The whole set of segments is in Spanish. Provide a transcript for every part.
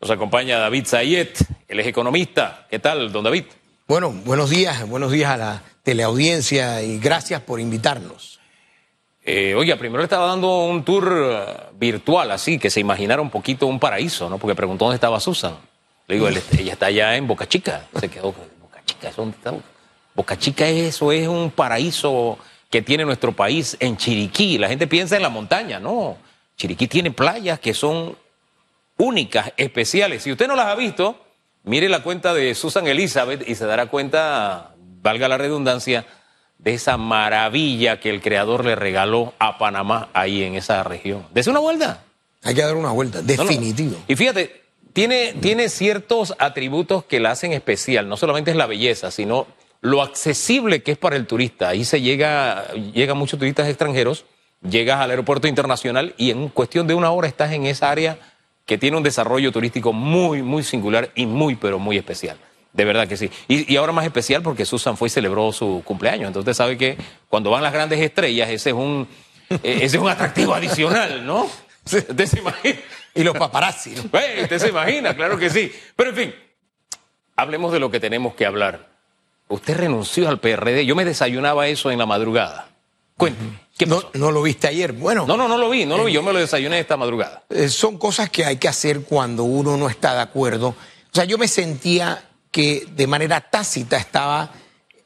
Nos acompaña David Zayet, él es economista. ¿Qué tal, don David? Bueno, buenos días, buenos días a la teleaudiencia y gracias por invitarnos. Eh, oiga, primero le estaba dando un tour eh, virtual, así, que se imaginara un poquito un paraíso, ¿no? Porque preguntó dónde estaba Susan. Le digo, él- ella está allá en Boca Chica. Se quedó, Boca Chica, ¿eso dónde está? Boca Chica, eso es un paraíso que tiene nuestro país en Chiriquí. La gente piensa en la montaña, no. Chiriquí tiene playas que son únicas, especiales. Si usted no las ha visto, mire la cuenta de Susan Elizabeth y se dará cuenta, valga la redundancia, de esa maravilla que el creador le regaló a Panamá ahí en esa región. Dese una vuelta. Hay que dar una vuelta, No, no. definitivo. Y fíjate, tiene, tiene ciertos atributos que la hacen especial. No solamente es la belleza, sino lo accesible que es para el turista. Ahí se llega, llegan muchos turistas extranjeros, llegas al aeropuerto internacional y en cuestión de una hora estás en esa área que tiene un desarrollo turístico muy, muy singular y muy, pero muy especial. De verdad que sí. Y, y ahora más especial porque Susan fue y celebró su cumpleaños. Entonces usted sabe que cuando van las grandes estrellas, ese es un, eh, ese es un atractivo adicional, ¿no? Usted se imagina. Y los paparazzi. ¿no? Hey, usted se imagina, claro que sí. Pero en fin, hablemos de lo que tenemos que hablar. Usted renunció al PRD. Yo me desayunaba eso en la madrugada. Cuénteme, ¿qué No, pasó? no lo viste ayer. Bueno, No, no, no lo vi, no lo vi. Yo me lo desayuné esta madrugada. eh, son cosas que hay que hacer cuando uno no está de acuerdo. O sea, yo me sentía que de manera tácita estaba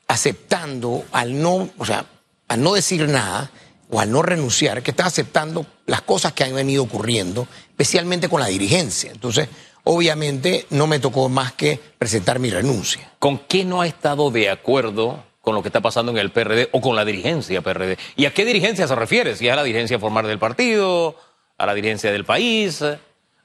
aceptando al no, o sea, al no decir nada o al no renunciar, que estaba aceptando las cosas que han venido ocurriendo, especialmente con la dirigencia. Entonces, obviamente, no me tocó más que presentar mi renuncia. ¿Con qué no ha estado de acuerdo con lo que está pasando en el PRD o con la dirigencia PRD? ¿Y a qué dirigencia se refiere? Si es a la dirigencia formal del partido, a la dirigencia del país,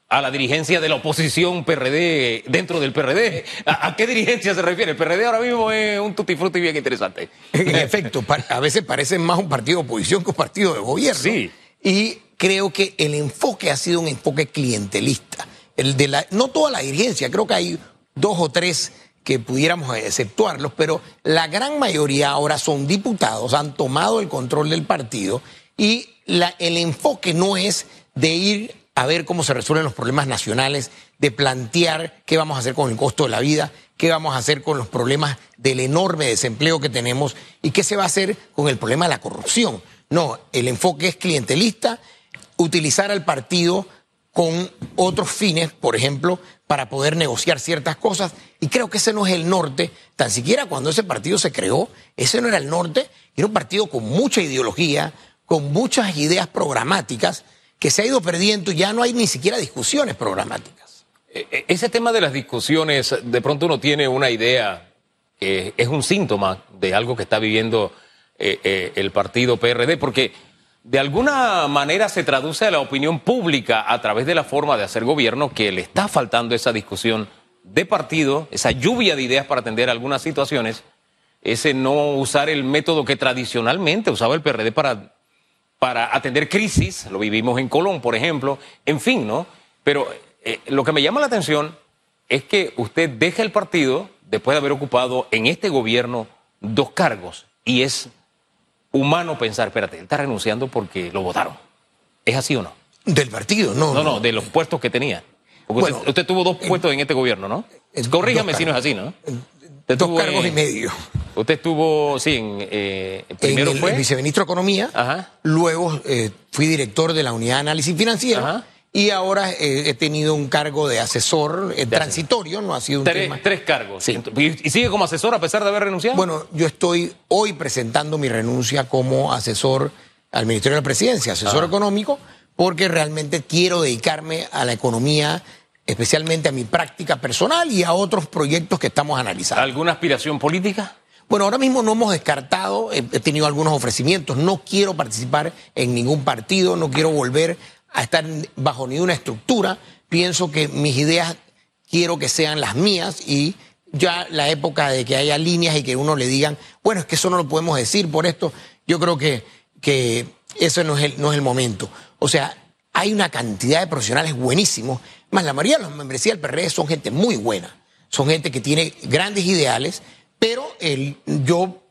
a la dirigencia de la oposición PRD dentro del PRD. ¿A, a qué dirigencia se refiere? El PRD ahora mismo es un tutti frutti bien interesante. En efecto, a veces parece más un partido de oposición que un partido de gobierno. Sí. Y creo que el enfoque ha sido un enfoque clientelista. El de la, no toda la dirigencia, creo que hay dos o tres que pudiéramos exceptuarlos, pero la gran mayoría ahora son diputados, han tomado el control del partido y el enfoque no es de ir a ver cómo se resuelven los problemas nacionales, de plantear qué vamos a hacer con el costo de la vida, qué vamos a hacer con los problemas del enorme desempleo que tenemos y qué se va a hacer con el problema de la corrupción. No, el enfoque es clientelista, utilizar al partido con otros fines, por ejemplo, para poder negociar ciertas cosas. Y creo que ese no es el norte, tan siquiera cuando ese partido se creó, ese no era el norte, era un partido con mucha ideología, con muchas ideas programáticas, que se ha ido perdiendo y ya no hay ni siquiera discusiones programáticas. E- e- Ese tema de las discusiones, de pronto uno tiene una idea es un síntoma de algo que está viviendo eh, eh, el partido PRD, porque de alguna manera se traduce a la opinión pública a través de la forma de hacer gobierno que le está faltando esa discusión de partido, esa lluvia de ideas para atender algunas situaciones, ese no usar el método que tradicionalmente usaba el PRD para para atender crisis, lo vivimos en Colón, por ejemplo, en fin, ¿no? Pero eh, lo que me llama la atención es que usted deja el partido después de haber ocupado en este gobierno dos cargos y es humano pensar, espérate, él está renunciando porque lo votaron. ¿Es así o no? Del partido, no. No, no, de los puestos que tenía. Porque Bueno, usted, usted tuvo dos puestos en este gobierno, ¿no? dos si no es así, ¿no? Usted Dos cargos en- y medio. Usted estuvo, sí, en, eh, primero en el, fue... el viceministro de Economía, Ajá. luego eh, fui director de la Unidad de Análisis Financiero Ajá. Y ahora eh, he tenido un cargo de asesor eh, transitorio, no ha sido un Tres, tema. tres cargos. Sí. ¿Y, sigue como asesor a pesar de haber renunciado? Bueno, yo estoy hoy presentando mi renuncia como asesor al Ministerio de la Presidencia, asesor Ah. económico, porque realmente quiero dedicarme a la economía, especialmente a mi práctica personal y a otros proyectos que estamos analizando. ¿Alguna aspiración política? Bueno, ahora mismo no hemos descartado, he tenido algunos ofrecimientos, no quiero participar en ningún partido, no quiero volver a estar bajo ninguna estructura, pienso que mis ideas quiero que sean las mías y ya la época de que haya líneas y que uno le digan, bueno, es que eso no lo podemos decir por esto, yo creo que, que eso no es, el, no es el momento. O sea, hay una cantidad de profesionales buenísimos, más la mayoría de los membresías del PRD son gente muy buena, son gente que tiene grandes ideales, pero el, yo,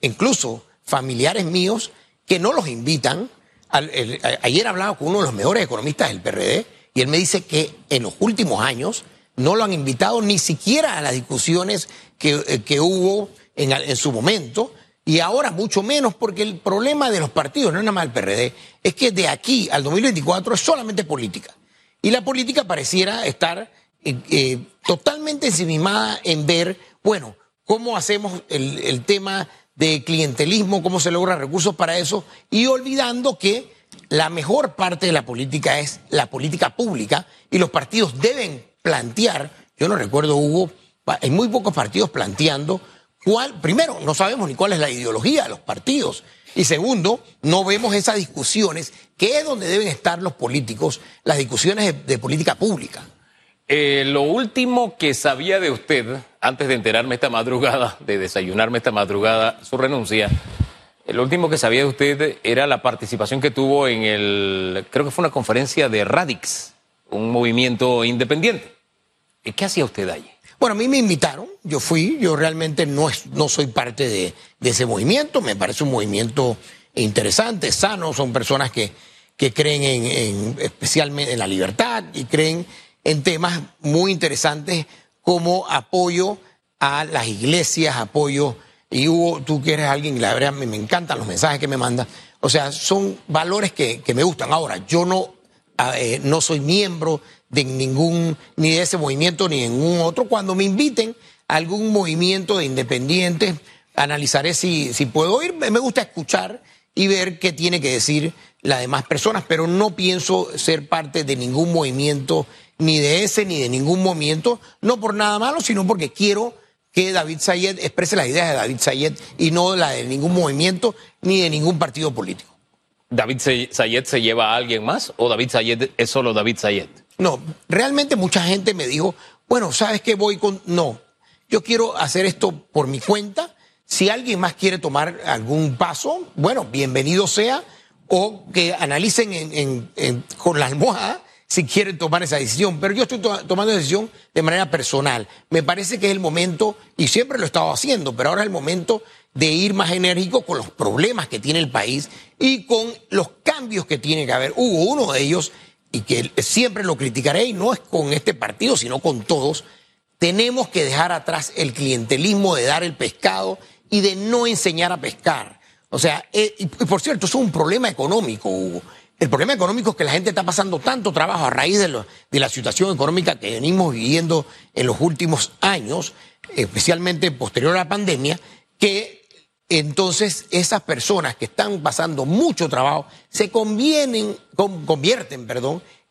incluso familiares míos que no los invitan, ayer hablaba con uno de los mejores economistas del PRD Y él me dice que en los últimos años no lo han invitado ni siquiera a las discusiones que, eh, que hubo en, en, su momento. Y ahora mucho menos porque el problema de los partidos, no es nada más el PRD, es que de aquí al 2024 es solamente política. Y la política pareciera estar eh, eh, totalmente ensimismada en ver, bueno, cómo hacemos el tema de clientelismo, cómo se logra recursos para eso, y olvidando que la mejor parte de la política es la política pública y los partidos deben plantear, yo no recuerdo, Hugo, hay muy pocos partidos planteando cuál, primero, no sabemos ni cuál es la ideología de los partidos. Y segundo, no vemos esas discusiones, que es donde deben estar los políticos, las discusiones de, de política pública. Eh, lo último que sabía de usted, antes de enterarme esta madrugada, de desayunarme esta madrugada, su renuncia, lo último que sabía de usted era la participación que tuvo en el, creo que fue una conferencia de Radix, un movimiento independiente. ¿Y qué hacía usted allí? Bueno, a mí me invitaron, yo fui, yo realmente no, es, no soy parte de, de, ese movimiento, me parece un movimiento interesante, sano, son personas que, que creen en, en, especialmente en la libertad y creen en temas muy interesantes como apoyo a las iglesias, apoyo, y Hugo, tú que eres alguien, la verdad me, encantan los mensajes que me mandas, o sea, son valores que, que me gustan. Ahora, yo no, eh, no soy miembro de ningún, ni de ese movimiento, ni de ningún otro. Cuando me inviten a algún movimiento de independientes, analizaré si, si puedo ir. Me gusta escuchar y ver qué tiene que decir las demás personas, pero no pienso ser parte de ningún movimiento, ni de ese, ni de ningún movimiento, no por nada malo, sino porque quiero que David Sayed exprese las ideas de David Sayed y no la de ningún movimiento ni de ningún partido político. ¿David Sayed se lleva a alguien más o David Sayed es solo David Sayed? No, realmente mucha gente me dijo, bueno, ¿sabes qué voy con...? No, yo quiero hacer esto por mi cuenta. Si alguien más quiere tomar algún paso, bueno, bienvenido sea, o que analicen en, en, en, con la almohada si quieren tomar esa decisión. Pero yo estoy to tomando decisión de manera personal. Me parece que es el momento, y siempre lo he estado haciendo, pero ahora es el momento de ir más enérgico con los problemas que tiene el país y con los cambios que tiene que haber. Hubo uno de ellos y que siempre lo criticaré, y no es con este partido, sino con todos, tenemos que dejar atrás el clientelismo de dar el pescado y de no enseñar a pescar. O sea, eh, y por cierto, eso es un problema económico, Hugo. El problema económico es que la gente está pasando tanto trabajo a raíz de, la situación económica que venimos viviendo en los últimos años, especialmente posterior a la pandemia, que entonces esas personas que están pasando mucho trabajo se convierten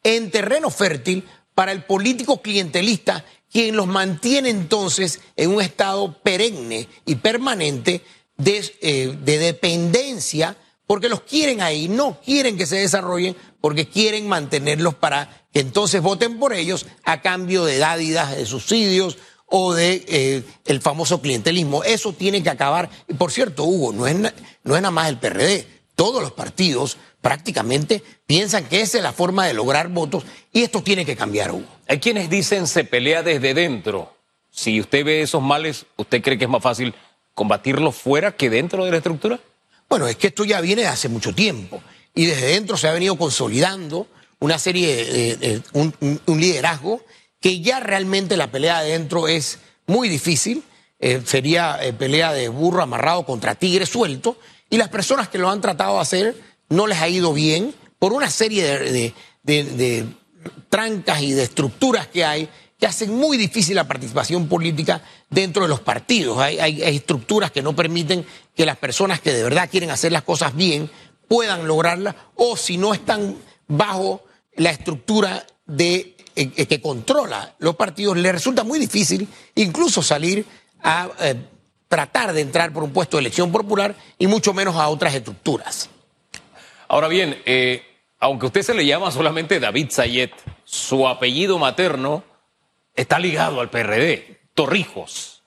en terreno fértil para el político clientelista, quien los mantiene entonces en un estado perenne y permanente de, eh, de dependencia, porque los quieren ahí, no quieren que se desarrollen, porque quieren mantenerlos para que entonces voten por ellos a cambio de dádidas, de subsidios o de eh, el famoso clientelismo. Eso tiene que acabar. Por cierto, Hugo, no es, no es nada más el PRD. Todos los partidos prácticamente piensan que esa es la forma de lograr votos y esto tiene que cambiar, Hugo. Hay quienes dicen se pelea desde dentro. Si usted ve esos males, ¿usted cree que es más fácil combatirlos fuera que dentro de la estructura? Bueno, es que esto ya viene de hace mucho tiempo y desde dentro se ha venido consolidando una serie de, de, de un, liderazgo que ya realmente la pelea adentro es muy difícil, eh, sería eh, pelea de burro amarrado contra tigre suelto, y las personas que lo han tratado de hacer no les ha ido bien por una serie de, de, de trancas y de estructuras que hay que hacen muy difícil la participación política dentro de los partidos. Hay, estructuras que no permiten que las personas que de verdad quieren hacer las cosas bien puedan lograrlas, o si no están bajo la estructura de eh, que controla los partidos, le resulta muy difícil incluso salir a eh, tratar de entrar por un puesto de elección popular y mucho menos a otras estructuras. Ahora bien, eh, aunque usted se le llama solamente David Sayet, su apellido materno está ligado al PRD, Torrijos.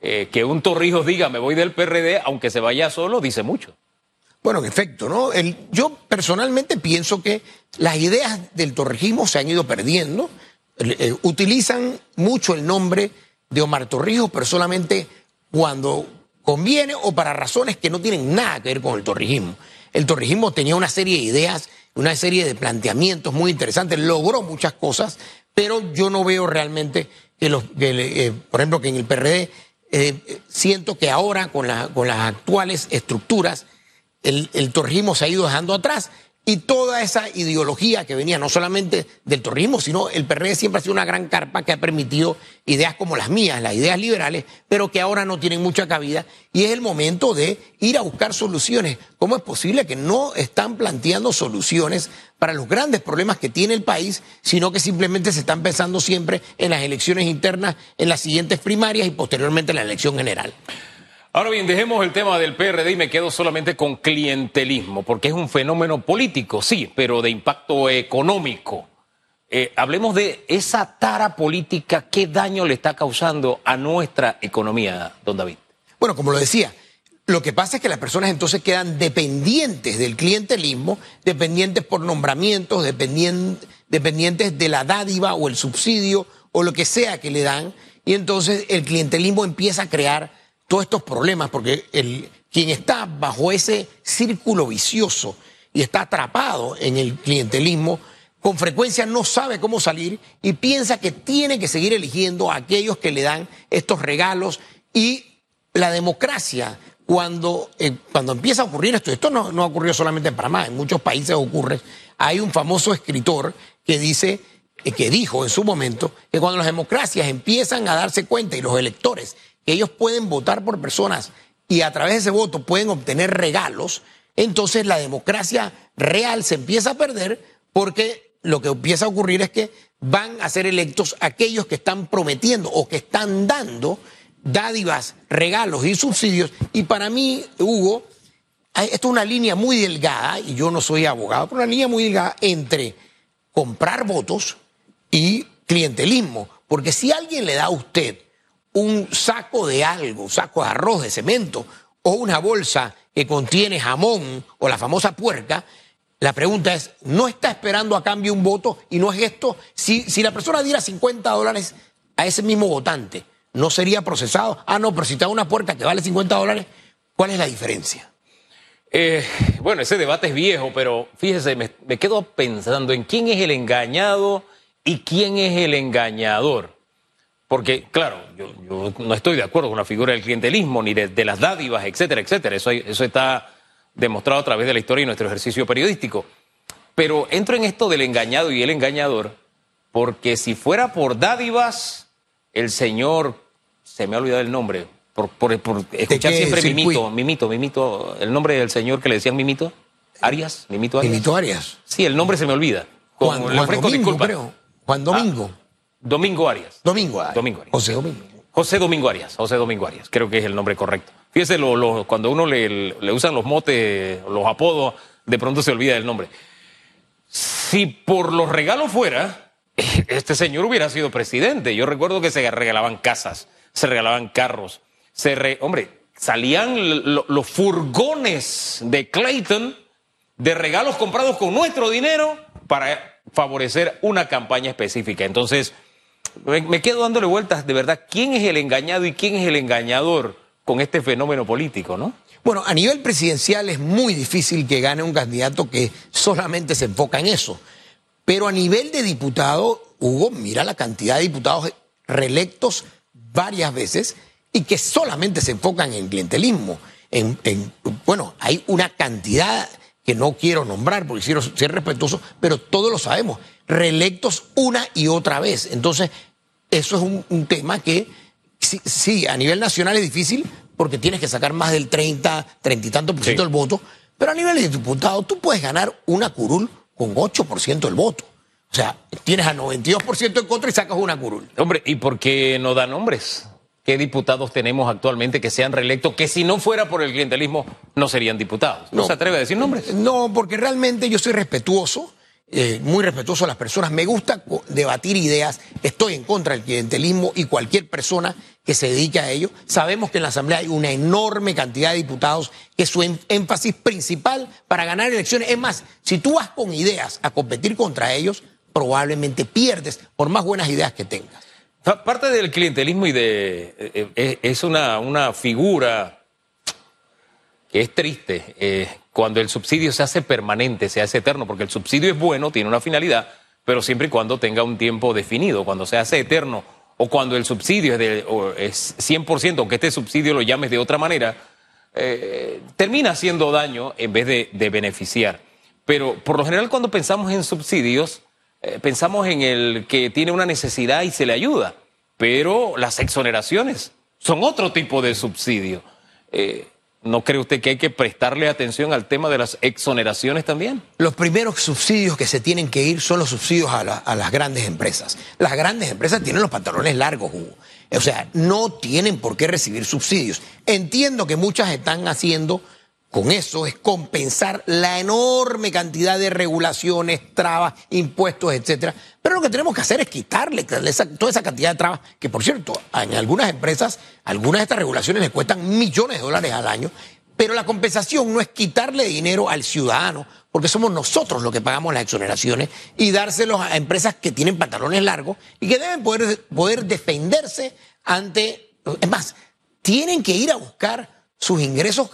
Eh, que un Torrijos diga me voy del PRD, aunque se vaya solo, dice mucho. Bueno, en efecto, ¿no? Yo personalmente pienso que las ideas del torrijismo se han ido perdiendo. Eh, utilizan mucho el nombre de Omar Torrijos, pero solamente cuando conviene o para razones que no tienen nada que ver con el torrijismo. El torrijismo tenía una serie de ideas, una serie de planteamientos muy interesantes, logró muchas cosas, pero yo no veo realmente que los, eh, por ejemplo, que en el PRD eh, siento que ahora con, con las actuales estructuras el, el se ha ido dejando atrás y toda esa ideología que venía no solamente del torrismo, sino el PRD siempre ha sido una gran carpa que ha permitido ideas como las mías, las ideas liberales, pero que ahora no tienen mucha cabida y es el momento de ir a buscar soluciones. ¿Cómo es posible que no están planteando soluciones para los grandes problemas que tiene el país, sino que simplemente se están pensando siempre en las elecciones internas, en las siguientes primarias y posteriormente en la elección general? Ahora bien, dejemos el tema del PRD y me quedo solamente con clientelismo, porque es un fenómeno político, sí, pero de impacto económico. Eh, hablemos de esa tara política, qué daño le está causando a nuestra economía, don David. Bueno, como lo decía, lo que pasa es que las personas entonces quedan dependientes del clientelismo, dependientes por nombramientos, dependientes de la dádiva o el subsidio o lo que sea que le dan, y entonces el clientelismo empieza a crear todos estos problemas, porque el, quien está bajo ese círculo vicioso y está atrapado en el clientelismo, con frecuencia no sabe cómo salir y piensa que tiene que seguir eligiendo a aquellos que le dan estos regalos. Y la democracia, cuando, eh, cuando empieza a ocurrir esto, esto no, no ocurrió solamente en Panamá, en muchos países ocurre, hay un famoso escritor que dice, eh, que dijo en su momento, que cuando las democracias empiezan a darse cuenta y los electores ellos pueden votar por personas y a través de ese voto pueden obtener regalos, entonces la democracia real se empieza a perder porque lo que empieza a ocurrir es que van a ser electos aquellos que están prometiendo o que están dando dádivas, regalos y subsidios. Y para mí, Hugo, esto es una línea muy delgada, y yo no soy abogado, pero una línea muy delgada entre comprar votos y clientelismo. Porque si alguien le da a usted un saco de algo, saco de arroz, de cemento, o una bolsa que contiene jamón o la famosa puerca, la pregunta es, ¿no está esperando a cambio un voto? Y no es esto, si, si la persona diera 50 dólares a ese mismo votante, ¿no sería procesado? Ah, no, pero si te da una puerca que vale 50 dólares, ¿cuál es la diferencia? Eh, bueno, ese debate es viejo, pero fíjese, me quedo pensando en quién es el engañado y quién es el engañador. Porque, claro, yo, no estoy de acuerdo con la figura del clientelismo, ni de, las dádivas, etcétera, etcétera. Eso, eso está demostrado a través de la historia y nuestro ejercicio periodístico. Pero entro en esto del engañado y el engañador, porque si fuera por dádivas, el señor, se me ha olvidado el nombre, por, por, escuchar siempre Mimito, Mimito, Mimito, el nombre del señor que le decían Mimito, Arias, Mimito Arias. Mimito Arias. Sí, el nombre se me olvida. Juan, Domingo, creo. Juan Domingo. Ah, Domingo Arias. Domingo Arias. Domingo Arias. José Domingo. José Domingo Arias. José Domingo Arias. Creo que es el nombre correcto. Fíjese, lo, cuando uno le, le, usan los motes, los apodos, de pronto se olvida el nombre. Si por los regalos fuera, este señor hubiera sido presidente. Yo recuerdo que se regalaban casas, se regalaban carros. Se hombre, salían los furgones de Clayton de regalos comprados con nuestro dinero para favorecer una campaña específica. Entonces, me, quedo dándole vueltas de verdad. ¿Quién es el engañado y quién es el engañador con este fenómeno político, no? Bueno, a nivel presidencial es muy difícil que gane un candidato que solamente se enfoca en eso. Pero a nivel de diputado, Hugo, mira la cantidad de diputados reelectos varias veces y que solamente se enfocan en clientelismo. En, bueno, hay una cantidad que no quiero nombrar porque quiero ser respetuoso, pero todos lo sabemos, reelectos una y otra vez. Entonces, eso es un, tema que sí, a nivel nacional es difícil porque tienes que sacar más del 30, 30 y tanto por ciento del voto, pero a nivel de diputado tú puedes ganar una curul con 8% del voto. O sea, tienes al 92% en contra y sacas una curul. Hombre, ¿y por qué no da nombres? ¿Qué diputados tenemos actualmente que sean reelectos que si no fuera por el clientelismo no serían diputados? ¿No, se atreve a decir nombres? No, porque realmente yo soy respetuoso eh, muy respetuoso a las personas. Me gusta debatir ideas. Estoy en contra del clientelismo y cualquier persona que se dedique a ello. Sabemos que en la Asamblea hay una enorme cantidad de diputados que su énfasis principal para ganar elecciones es más, si tú vas con ideas a competir contra ellos, probablemente pierdes por más buenas ideas que tengas. Parte del clientelismo y de eh, eh, es una, una figura que es triste cuando el subsidio se hace permanente, se hace eterno, porque el subsidio es bueno, tiene una finalidad, pero siempre y cuando tenga un tiempo definido, cuando se hace eterno o cuando el subsidio es, de, es 100%, aunque este subsidio lo llames de otra manera, eh, termina haciendo daño en vez de, de, beneficiar. Pero por lo general cuando pensamos en subsidios, eh, pensamos en el que tiene una necesidad y se le ayuda, pero las exoneraciones son otro tipo de subsidio. Eh, ¿No cree usted que hay que prestarle atención al tema de las exoneraciones también? Los primeros subsidios que se tienen que ir son los subsidios a, la, a las grandes empresas. Las grandes empresas tienen los pantalones largos, Hugo. O sea, no tienen por qué recibir subsidios. Entiendo que muchas están haciendo con eso es compensar la enorme cantidad de regulaciones, trabas, impuestos, etcétera. Pero lo que tenemos que hacer es quitarle toda esa cantidad de trabas, que por cierto, en algunas empresas, algunas de estas regulaciones le cuestan millones de dólares al año. Pero la compensación no es quitarle dinero al ciudadano, porque somos nosotros los que pagamos las exoneraciones, y dárselos a empresas que tienen pantalones largos y que deben poder, poder defenderse ante. Es más, tienen que ir a buscar sus ingresos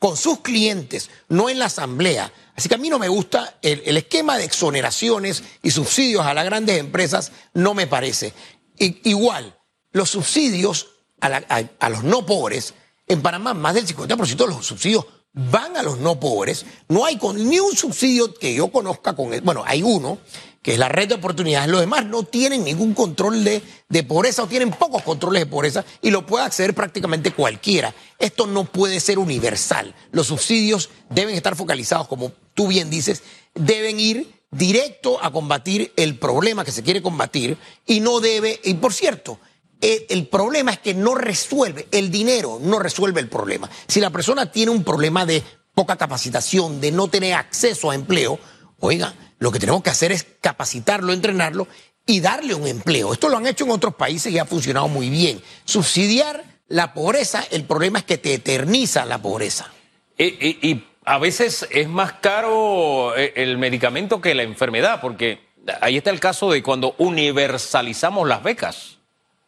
con sus clientes, no en la asamblea. Así que a mí no me gusta el, esquema de exoneraciones y subsidios a las grandes empresas, no me parece. igual, los subsidios a, los no pobres, en Panamá más del 50% de los subsidios van a los no pobres. No hay con, ni un subsidio que yo conozca con, bueno, hay uno que es la red de oportunidades. Los demás no tienen ningún control de, de, pobreza o tienen pocos controles de pobreza y lo puede acceder prácticamente cualquiera. Esto no puede ser universal. Los subsidios deben estar focalizados, como tú bien dices, deben ir directo a combatir el problema que se quiere combatir y no debe, y por cierto, el, el problema es que no resuelve, el dinero no resuelve el problema. Si la persona tiene un problema de poca capacitación, de no tener acceso a empleo, oiga, lo que tenemos que hacer es capacitarlo, entrenarlo y darle un empleo. Esto lo han hecho en otros países y ha funcionado muy bien. Subsidiar la pobreza, el problema es que te eterniza la pobreza. Y, a veces es más caro eh, el medicamento que la enfermedad, porque ahí está el caso de cuando universalizamos las becas.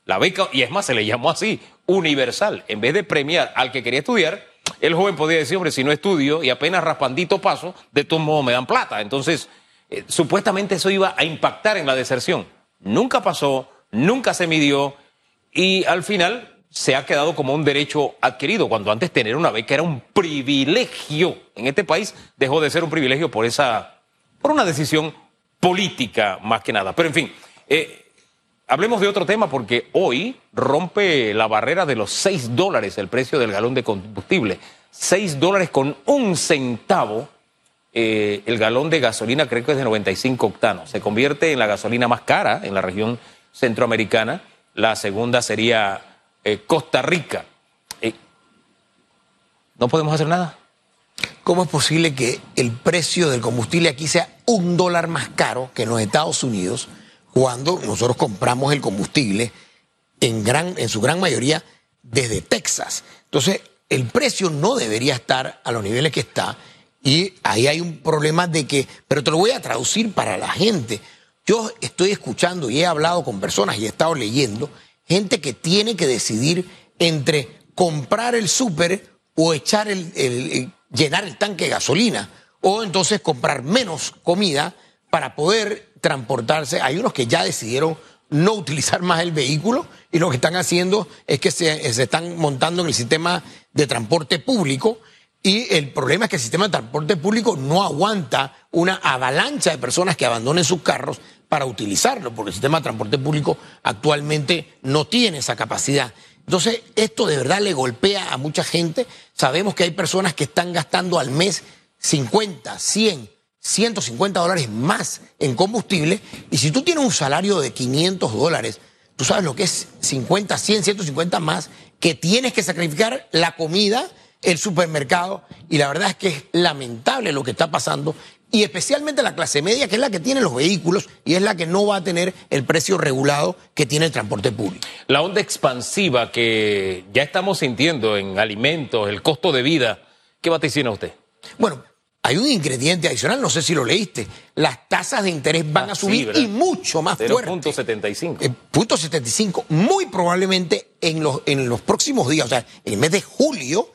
La beca, y es más, se le llamó así, universal. En vez de premiar al que quería estudiar, el joven podía decir, hombre, si no estudio y apenas raspandito paso, de todos modos me dan plata. Entonces, eh, supuestamente eso iba a impactar en la deserción. Nunca pasó, nunca se midió y al final se ha quedado como un derecho adquirido, cuando antes tener una beca era un privilegio. En este país dejó de ser un privilegio por esa, por una decisión política más que nada. Pero en fin, eh, hablemos de otro tema porque hoy rompe la barrera de los 6 dólares el precio del galón de combustible. 6 dólares con un centavo eh, el galón de gasolina creo que es de 95 octanos. Se convierte en la gasolina más cara en la región centroamericana. La segunda sería eh, Costa Rica. Eh, ¿No podemos hacer nada? ¿Cómo es posible que el precio del combustible aquí sea un dólar más caro que en los Estados Unidos cuando nosotros compramos el combustible en, gran, en su gran mayoría desde Texas? Entonces, el precio no debería estar a los niveles que está y ahí hay un problema de que, pero te lo voy a traducir para la gente. Yo estoy escuchando y he hablado con personas y he estado leyendo gente que tiene que decidir entre comprar el súper o echar el, el, el, llenar el tanque de gasolina o entonces comprar menos comida para poder transportarse. Hay unos que ya decidieron no utilizar más el vehículo y lo que están haciendo es que se, se están montando en el sistema de transporte público y el problema es que el sistema de transporte público no aguanta una avalancha de personas que abandonen sus carros para utilizarlo, porque el sistema de transporte público actualmente no tiene esa capacidad. Entonces, esto de verdad le golpea a mucha gente. Sabemos que hay personas que están gastando al mes 50, 100, 150 dólares más en combustible. Y si tú tienes un salario de 500 dólares, tú sabes lo que es 50, 100, 150 más, que tienes que sacrificar la comida el supermercado y la verdad es que es lamentable lo que está pasando y especialmente la clase media que es la que tiene los vehículos y es la que no va a tener el precio regulado que tiene el transporte público. La onda expansiva que ya estamos sintiendo en alimentos, el costo de vida, ¿qué vaticina usted? Bueno, hay un ingrediente adicional, no sé si lo leíste. Las tasas de interés van ah, a subir sí, y mucho más 0. fuerte. 0.75. Eh, punto 75. Muy probablemente en los, en los próximos días, o sea, en el mes de julio,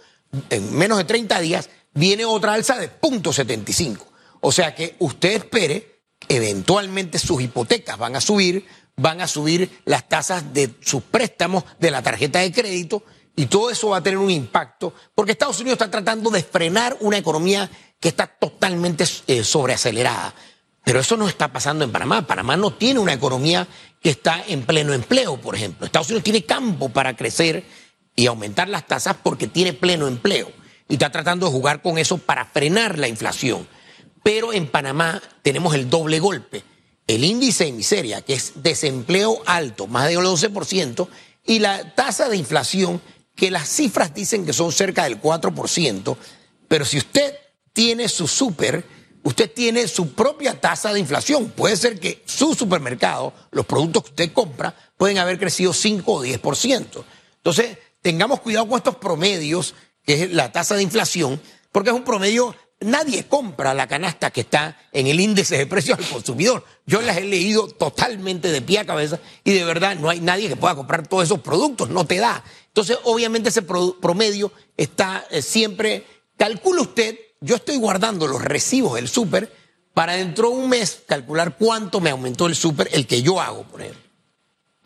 en menos de 30 días, viene otra alza de 0.75. O sea que usted espere, eventualmente sus hipotecas van a subir, van a subir las tasas de sus préstamos de la tarjeta de crédito y todo eso va a tener un impacto porque Estados Unidos está tratando de frenar una economía que está totalmente eh, sobreacelerada. Pero eso no está pasando en Panamá. Panamá no tiene una economía que está en pleno empleo, por ejemplo. Estados Unidos tiene campo para crecer y aumentar las tasas porque tiene pleno empleo. Y está tratando de jugar con eso para frenar la inflación. Pero en Panamá tenemos el doble golpe. El índice de miseria, que es desempleo alto, más del 11%, y la tasa de inflación, que las cifras dicen que son cerca del 4%, pero si usted tiene su súper, usted tiene su propia tasa de inflación. Puede ser que su supermercado, los productos que usted compra, pueden haber crecido 5 o 10%. Entonces, tengamos cuidado con estos promedios, que es la tasa de inflación, porque es un promedio Nadie compra la canasta que está en el índice de precios al consumidor. Yo las he leído totalmente de pie a cabeza y de verdad no hay nadie que pueda comprar todos esos productos, no te da. Entonces, obviamente ese promedio está eh, siempre, calcula usted, yo estoy guardando los recibos del súper para dentro de un mes calcular cuánto me aumentó el súper, el que yo hago, por ejemplo.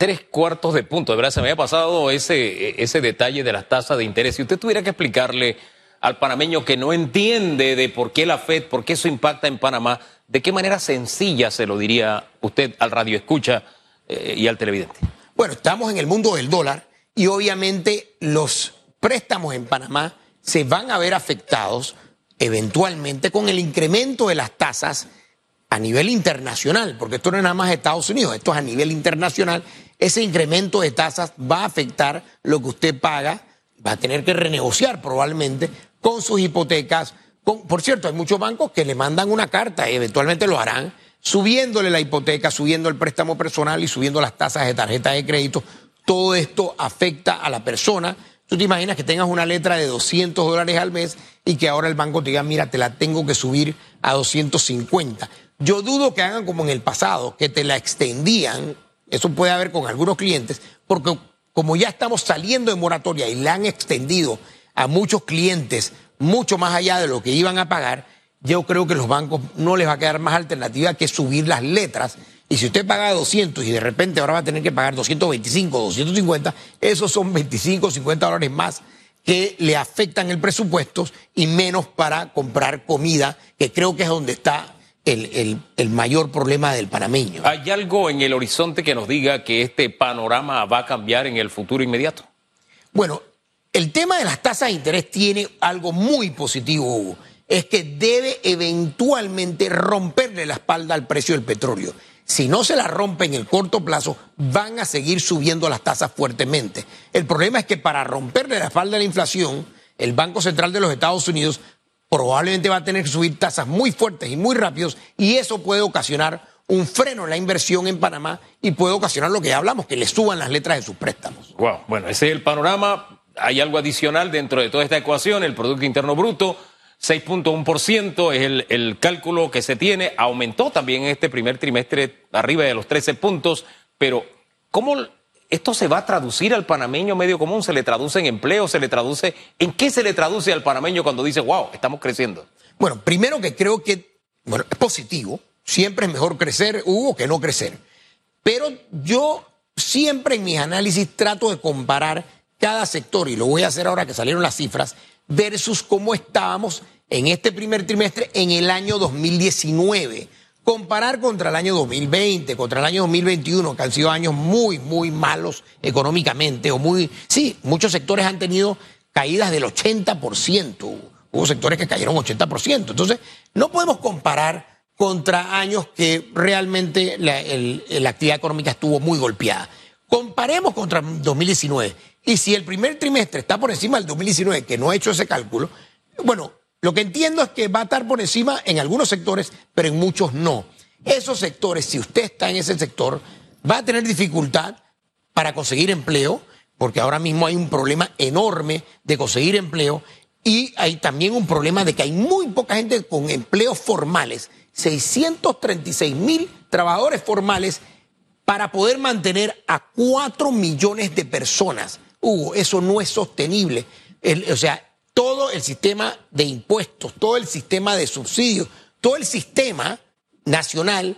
Tres cuartos de punto, de verdad, se me había pasado ese, ese detalle de las tasas de interés. Si usted tuviera que explicarle al panameño que no entiende de por qué la FED, por qué eso impacta en Panamá, ¿de qué manera sencilla se lo diría usted al radio escucha eh, y al televidente? Bueno, estamos en el mundo del dólar y obviamente los préstamos en Panamá se van a ver afectados eventualmente con el incremento de las tasas a nivel internacional, porque esto no es nada más Estados Unidos, esto es a nivel internacional. Ese incremento de tasas va a afectar lo que usted paga, va a tener que renegociar probablemente con sus hipotecas. por cierto, hay muchos bancos que le mandan una carta y eventualmente lo harán, subiéndole la hipoteca, subiendo el préstamo personal y subiendo las tasas de tarjeta de crédito. Todo esto afecta a la persona. Tú te imaginas que tengas una letra de 200 dólares al mes y que ahora el banco te diga, mira, te la tengo que subir a 250. Yo dudo que hagan como en el pasado, que te la extendían. Eso puede haber con algunos clientes, porque como ya estamos saliendo de moratoria y la han extendido a muchos clientes mucho más allá de lo que iban a pagar, yo creo que los bancos no les va a quedar más alternativa que subir las letras. Y si usted paga 200 y de repente ahora va a tener que pagar 225, 250, esos son 25, 50 dólares más que le afectan el presupuesto y menos para comprar comida, que creo que es donde está el, el, mayor problema del panameño. ¿Hay algo en el horizonte que nos diga que este panorama va a cambiar en el futuro inmediato? Bueno, el tema de las tasas de interés tiene algo muy positivo, Hugo. Es que debe eventualmente romperle la espalda al precio del petróleo. Si no se la rompe en el corto plazo, van a seguir subiendo las tasas fuertemente. El problema es que para romperle la espalda a la inflación, el Banco Central de los Estados Unidos probablemente va a tener que subir tasas muy fuertes y muy rápidos y eso puede ocasionar un freno en la inversión en Panamá y puede ocasionar lo que ya hablamos, que le suban las letras de sus préstamos. Wow, bueno, ese es el panorama hay algo adicional dentro de toda esta ecuación, el Producto Interno Bruto, 6.1% es el, el, cálculo que se tiene, aumentó también en este primer trimestre arriba de los 13 puntos, pero ¿cómo esto se va a traducir al panameño medio común? ¿Se le traduce en empleo? ¿Se le traduce? ¿En qué se le traduce al panameño cuando dice, wow, estamos creciendo? Bueno, primero que creo que, bueno, es positivo, siempre es mejor crecer, Hugo, que no crecer, pero yo siempre en mis análisis trato de comparar cada sector, y lo voy a hacer ahora que salieron las cifras, versus cómo estábamos en este primer trimestre en el año 2019. Comparar contra el año 2020, contra el año 2021, que han sido años muy, muy malos económicamente, o muy, sí, muchos sectores han tenido caídas del 80%, hubo sectores que cayeron 80%. Entonces, no podemos comparar contra años que realmente la, la actividad económica estuvo muy golpeada. Comparemos contra 2019 y si el primer trimestre está por encima del 2019, que no he hecho ese cálculo, bueno, lo que entiendo es que va a estar por encima en algunos sectores, pero en muchos no. Esos sectores, si usted está en ese sector, va a tener dificultad para conseguir empleo, porque ahora mismo hay un problema enorme de conseguir empleo y hay también un problema de que hay muy poca gente con empleos formales, 636 mil trabajadores formales para poder mantener a 4 millones de personas Hugo, eso no es sostenible. o sea, todo el sistema de impuestos, todo el sistema de subsidios, todo el sistema nacional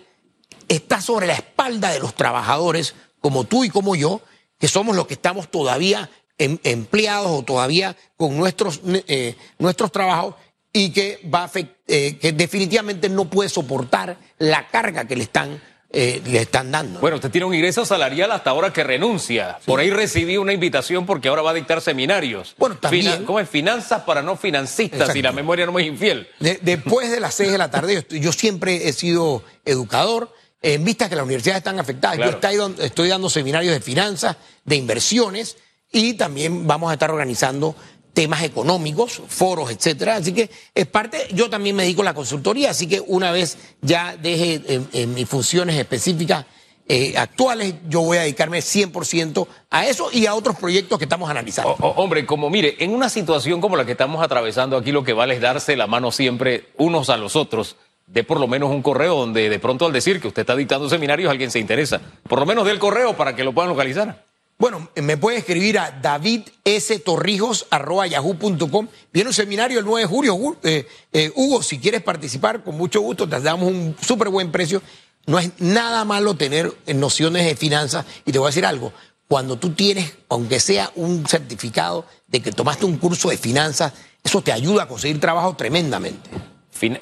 está sobre la espalda de los trabajadores como tú y como yo, que somos los que estamos todavía em, empleados o todavía con nuestros, eh, nuestros trabajos y que, va eh, que definitivamente no puede soportar la carga que le están eh, le están dando. Bueno, usted tiene un ingreso salarial hasta ahora que renuncia. Por ahí recibí una invitación porque ahora va a dictar seminarios. Bueno, también. ¿Cómo es? Finanzas para no financistas, si la memoria no me es infiel. después de las seis de la tarde, yo, siempre he sido educador. En vista que las universidades están afectadas, yo estoy dando seminarios de finanzas, de inversiones y también vamos a estar organizando temas económicos, foros, etcétera. Así que es parte, yo también me dedico a la consultoría, así que una vez ya deje en, mis funciones específicas eh, actuales, yo voy a dedicarme 100% a eso y a otros proyectos que estamos analizando. hombre, como mire, en una situación como la que estamos atravesando aquí, lo que vale es darse la mano siempre unos a los otros. De por lo menos un correo donde de pronto al decir que usted está dictando seminarios alguien se interesa. Por lo menos del correo para que lo puedan localizar. Bueno, me puede escribir a davidstorrijos.yahoo.com. Viene un seminario el 9 de julio. Eh, eh, Hugo, si quieres participar, con mucho gusto, te damos un súper buen precio. No es nada malo tener nociones de finanzas. Y te voy a decir algo. Cuando tú tienes, aunque sea un certificado de que tomaste un curso de finanzas, eso te ayuda a conseguir trabajo tremendamente.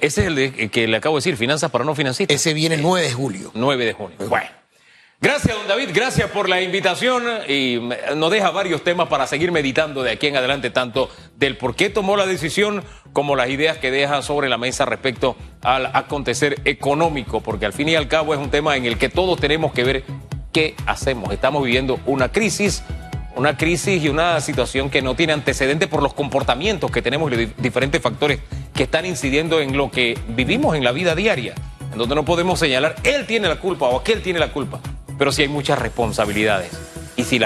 ese es el, que le acabo de decir, finanzas para no financistas. Ese viene el 9 de julio. 9 de junio. Bueno. Gracias, don David, gracias por la invitación y nos deja varios temas para seguir meditando de aquí en adelante, tanto del por qué tomó la decisión como las ideas que deja sobre la mesa respecto al acontecer económico, porque al fin y al cabo es un tema en el que todos tenemos que ver qué hacemos. Estamos viviendo una crisis, una crisis y una situación que no tiene antecedentes por los comportamientos que tenemos y los diferentes factores que están incidiendo en lo que vivimos en la vida diaria, en donde no podemos señalar, él tiene la culpa o aquel tiene la culpa pero sí hay muchas responsabilidades. Y si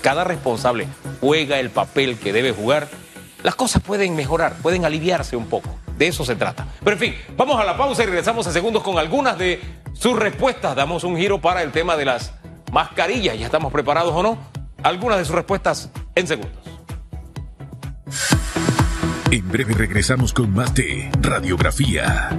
cada responsable juega el papel que debe jugar, las cosas pueden mejorar, pueden aliviarse un poco. De eso se trata. Pero en fin, vamos a la pausa y regresamos en segundos con algunas de sus respuestas. Damos un giro para el tema de las mascarillas. ¿Ya estamos preparados o no? Algunas de sus respuestas en segundos. En breve regresamos con más de Radiografía.